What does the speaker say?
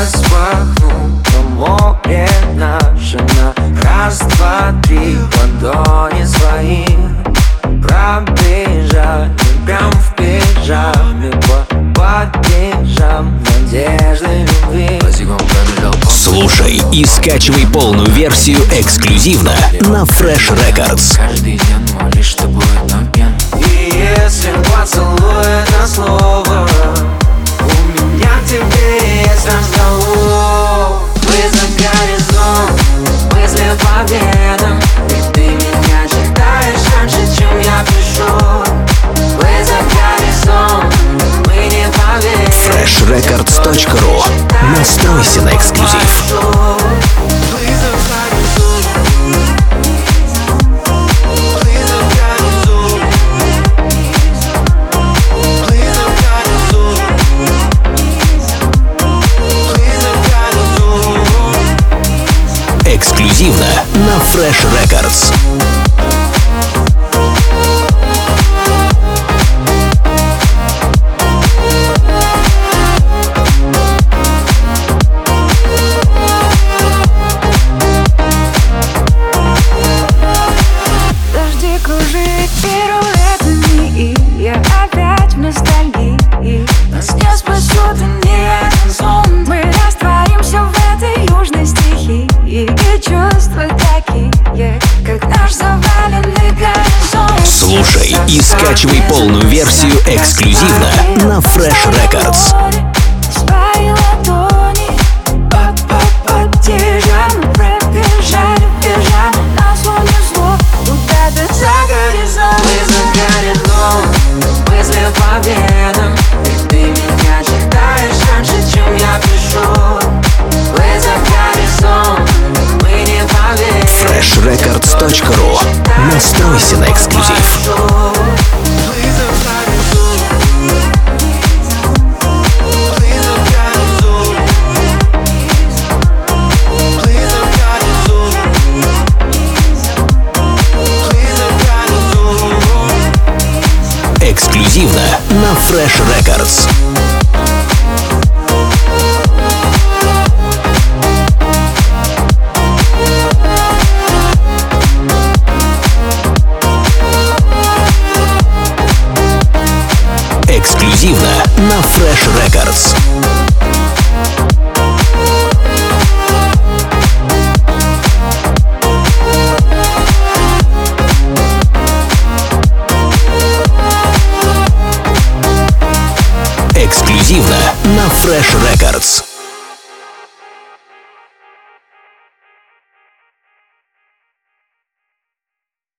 распахнул море наше на раз, два, три. Ладони свои. Пробежали. Прям в пижаме. По падежам надежды любви. Слушай и скачивай полную версию эксклюзивно на Fresh Records. Каждый день молишь, Эксклюзивно на Fresh Records. Ностальгии Нас не спасет и И чувства такие, как наш заваленный горизонт Слушай и скачивай полную версию эксклюзивно на Fresh Records. Настройся на эксклюзив. Эксклюзивно на Fresh Records. На Fresh Records. Эксклюзивно на Fresh Records.